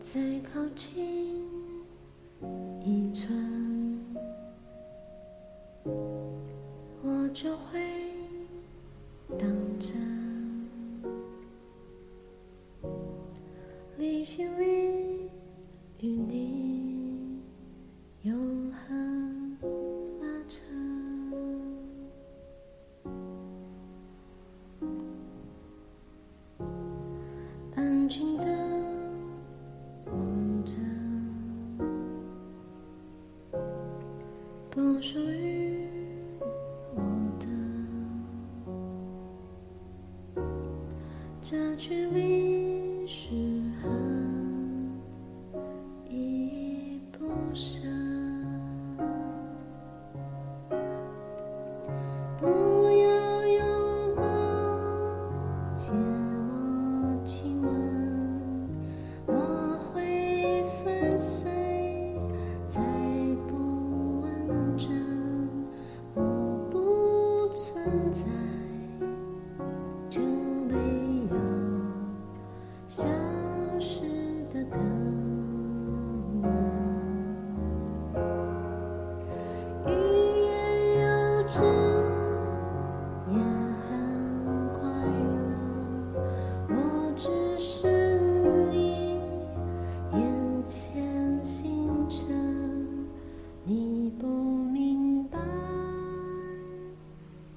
再靠近一寸，我就会当真。你心里与你。静静地望着不属于我的。这距离是恨依依不舍不要拥抱存在。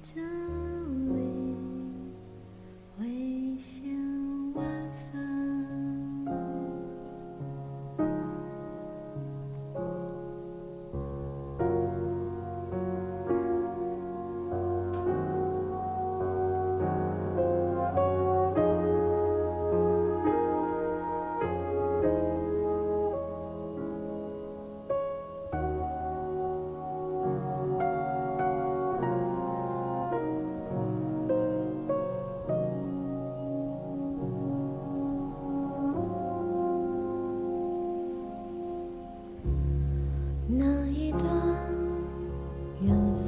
짠 一段缘分，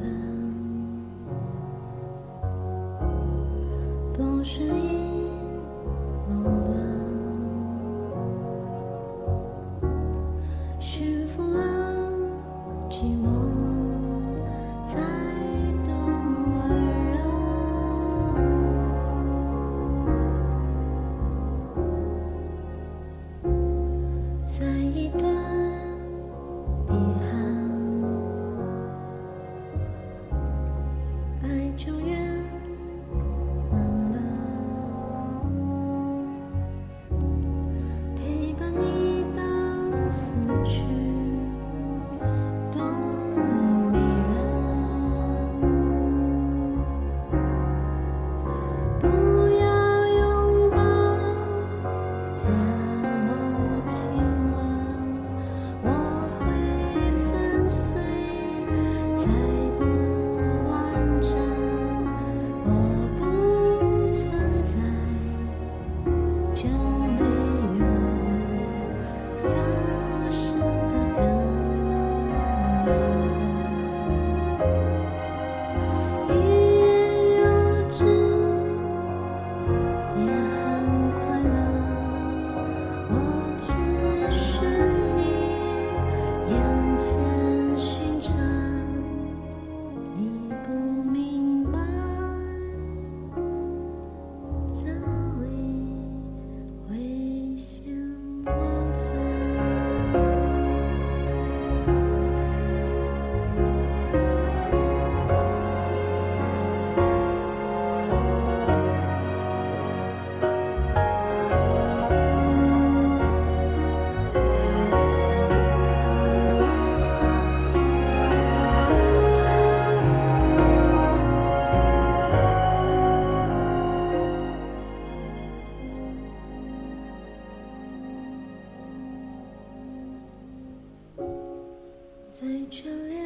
再眷恋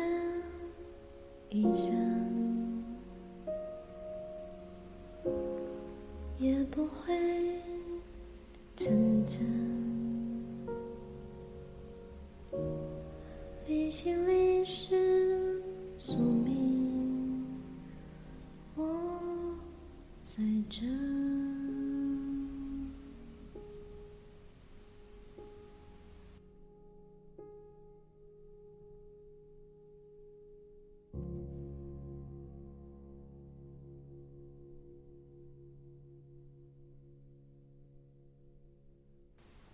一生，也不会成真。离心里是宿命，我在这。